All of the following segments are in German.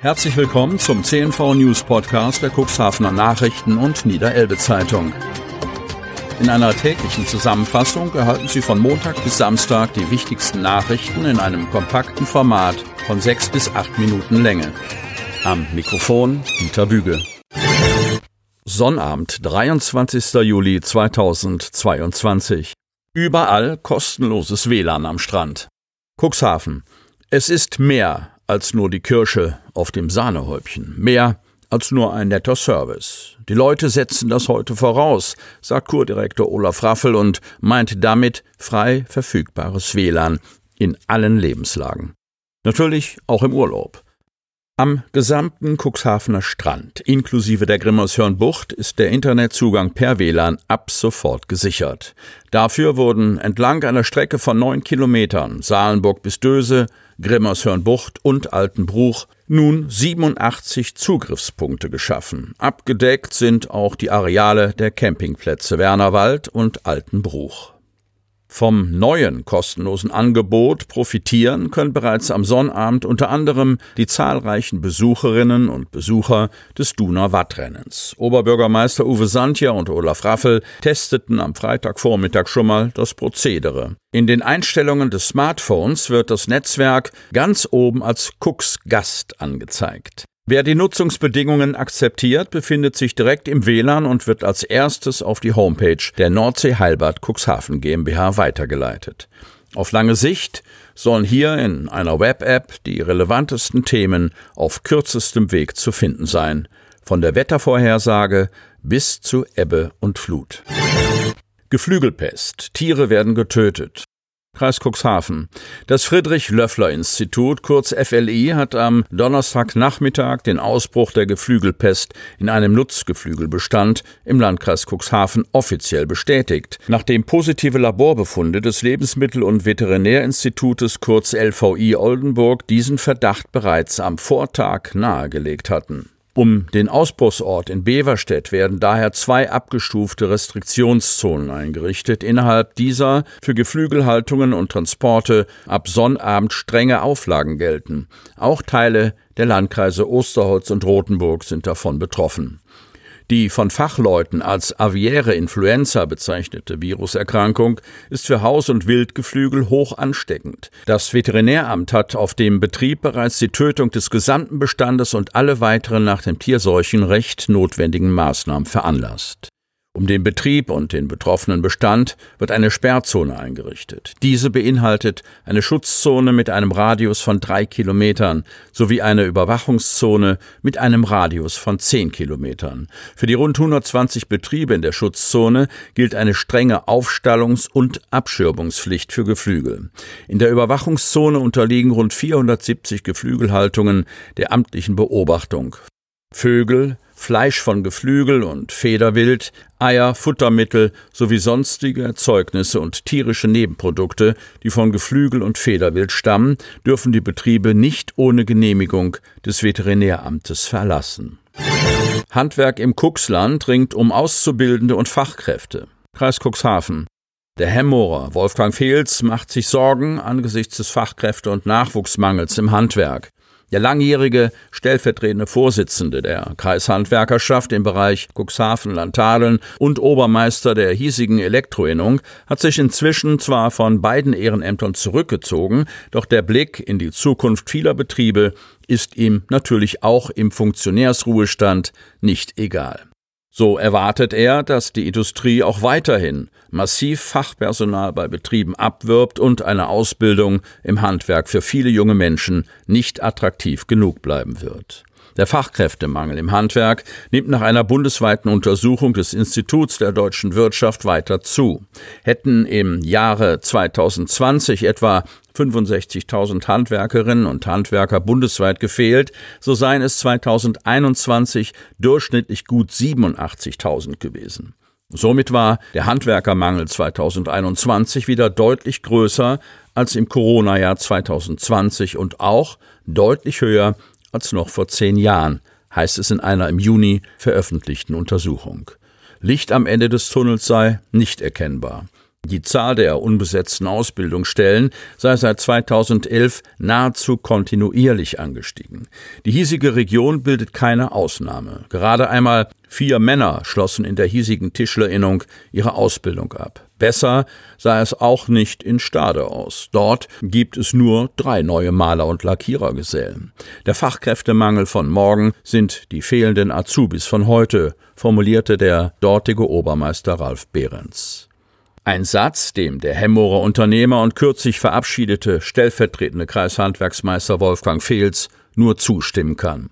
Herzlich willkommen zum CNV News Podcast der Cuxhavener Nachrichten und Niederelbe Zeitung. In einer täglichen Zusammenfassung erhalten Sie von Montag bis Samstag die wichtigsten Nachrichten in einem kompakten Format von sechs bis acht Minuten Länge. Am Mikrofon Dieter Büge. Sonnabend, 23. Juli 2022. Überall kostenloses WLAN am Strand. Cuxhaven. Es ist mehr als nur die Kirsche auf dem Sahnehäubchen, mehr als nur ein netter Service. Die Leute setzen das heute voraus, sagt Kurdirektor Olaf Raffel und meint damit frei verfügbares WLAN in allen Lebenslagen. Natürlich auch im Urlaub. Am gesamten Cuxhavener Strand, inklusive der Grimmershörnbucht, ist der Internetzugang per WLAN ab sofort gesichert. Dafür wurden entlang einer Strecke von neun Kilometern Salenburg bis Döse, Grimmershörnbucht und Altenbruch nun 87 Zugriffspunkte geschaffen. Abgedeckt sind auch die Areale der Campingplätze Wernerwald und Altenbruch. Vom neuen kostenlosen Angebot profitieren können bereits am Sonnabend unter anderem die zahlreichen Besucherinnen und Besucher des Duner Wattrennens. Oberbürgermeister Uwe Santja und Olaf Raffel testeten am Freitagvormittag schon mal das Prozedere. In den Einstellungen des Smartphones wird das Netzwerk ganz oben als Cooks Gast angezeigt. Wer die Nutzungsbedingungen akzeptiert, befindet sich direkt im WLAN und wird als erstes auf die Homepage der Nordsee Heilbad Cuxhaven GmbH weitergeleitet. Auf lange Sicht sollen hier in einer Web-App die relevantesten Themen auf kürzestem Weg zu finden sein, von der Wettervorhersage bis zu Ebbe und Flut. Geflügelpest. Tiere werden getötet. Kreis Cuxhaven. Das Friedrich-Löffler-Institut, kurz FLI, hat am Donnerstagnachmittag den Ausbruch der Geflügelpest in einem Nutzgeflügelbestand im Landkreis Cuxhaven offiziell bestätigt, nachdem positive Laborbefunde des Lebensmittel- und Veterinärinstitutes, kurz LVI Oldenburg, diesen Verdacht bereits am Vortag nahegelegt hatten. Um den Ausbruchsort in Beverstedt werden daher zwei abgestufte Restriktionszonen eingerichtet. Innerhalb dieser für Geflügelhaltungen und Transporte ab Sonnabend strenge Auflagen gelten. Auch Teile der Landkreise Osterholz und Rothenburg sind davon betroffen. Die von Fachleuten als aviäre Influenza bezeichnete Viruserkrankung ist für Haus- und Wildgeflügel hoch ansteckend. Das Veterinäramt hat auf dem Betrieb bereits die Tötung des gesamten Bestandes und alle weiteren nach dem Tierseuchenrecht notwendigen Maßnahmen veranlasst. Um den Betrieb und den betroffenen Bestand wird eine Sperrzone eingerichtet. Diese beinhaltet eine Schutzzone mit einem Radius von drei Kilometern sowie eine Überwachungszone mit einem Radius von zehn Kilometern. Für die rund 120 Betriebe in der Schutzzone gilt eine strenge Aufstallungs- und Abschirmungspflicht für Geflügel. In der Überwachungszone unterliegen rund 470 Geflügelhaltungen der amtlichen Beobachtung. Vögel, Fleisch von Geflügel und Federwild, Eier, Futtermittel sowie sonstige Erzeugnisse und tierische Nebenprodukte, die von Geflügel und Federwild stammen, dürfen die Betriebe nicht ohne Genehmigung des Veterinäramtes verlassen. Handwerk im Cuxland ringt um Auszubildende und Fachkräfte. Kreis Cuxhaven. Der Hemmorer Wolfgang Fehls macht sich Sorgen angesichts des Fachkräfte- und Nachwuchsmangels im Handwerk. Der langjährige stellvertretende Vorsitzende der Kreishandwerkerschaft im Bereich Cuxhaven, Landtadeln und Obermeister der hiesigen Elektroinnung hat sich inzwischen zwar von beiden Ehrenämtern zurückgezogen, doch der Blick in die Zukunft vieler Betriebe ist ihm natürlich auch im Funktionärsruhestand nicht egal. So erwartet er, dass die Industrie auch weiterhin massiv Fachpersonal bei Betrieben abwirbt und eine Ausbildung im Handwerk für viele junge Menschen nicht attraktiv genug bleiben wird. Der Fachkräftemangel im Handwerk nimmt nach einer bundesweiten Untersuchung des Instituts der deutschen Wirtschaft weiter zu. Hätten im Jahre 2020 etwa 65.000 Handwerkerinnen und Handwerker bundesweit gefehlt, so seien es 2021 durchschnittlich gut 87.000 gewesen. Somit war der Handwerkermangel 2021 wieder deutlich größer als im Corona-Jahr 2020 und auch deutlich höher als noch vor zehn Jahren, heißt es in einer im Juni veröffentlichten Untersuchung. Licht am Ende des Tunnels sei nicht erkennbar. Die Zahl der unbesetzten Ausbildungsstellen sei seit 2011 nahezu kontinuierlich angestiegen. Die hiesige Region bildet keine Ausnahme. Gerade einmal vier Männer schlossen in der hiesigen Tischlerinnung ihre Ausbildung ab. Besser sah es auch nicht in Stade aus. Dort gibt es nur drei neue Maler und Lackierergesellen. Der Fachkräftemangel von morgen sind die fehlenden Azubis von heute, formulierte der dortige Obermeister Ralf Behrens. Ein Satz, dem der Hemmorer Unternehmer und kürzlich verabschiedete stellvertretende Kreishandwerksmeister Wolfgang Fehls nur zustimmen kann.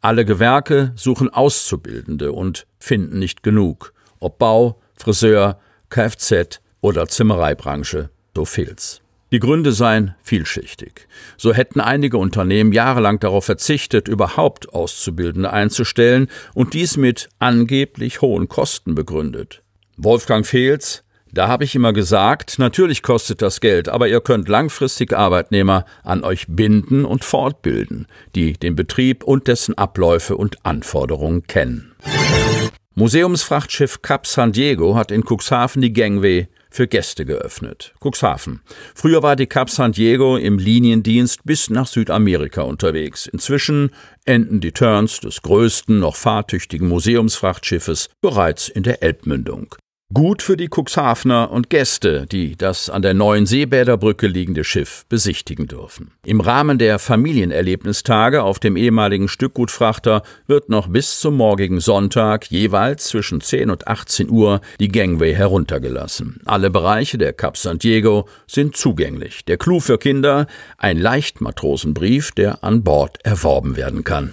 Alle Gewerke suchen Auszubildende und finden nicht genug. Ob Bau, Friseur, Kfz oder Zimmereibranche, so fehlt's. Die Gründe seien vielschichtig. So hätten einige Unternehmen jahrelang darauf verzichtet, überhaupt Auszubildende einzustellen und dies mit angeblich hohen Kosten begründet. Wolfgang Fehls, da habe ich immer gesagt, natürlich kostet das Geld, aber ihr könnt langfristig Arbeitnehmer an euch binden und fortbilden, die den Betrieb und dessen Abläufe und Anforderungen kennen. Museumsfrachtschiff Cap San Diego hat in Cuxhaven die Gangway für Gäste geöffnet. Cuxhaven. Früher war die Cap San Diego im Liniendienst bis nach Südamerika unterwegs. Inzwischen enden die Turns des größten noch fahrtüchtigen Museumsfrachtschiffes bereits in der Elbmündung. Gut für die Cuxhavener und Gäste, die das an der neuen Seebäderbrücke liegende Schiff besichtigen dürfen. Im Rahmen der Familienerlebnistage auf dem ehemaligen Stückgutfrachter wird noch bis zum morgigen Sonntag jeweils zwischen 10 und 18 Uhr die Gangway heruntergelassen. Alle Bereiche der Cap San Diego sind zugänglich. Der Clou für Kinder, ein Leichtmatrosenbrief, der an Bord erworben werden kann.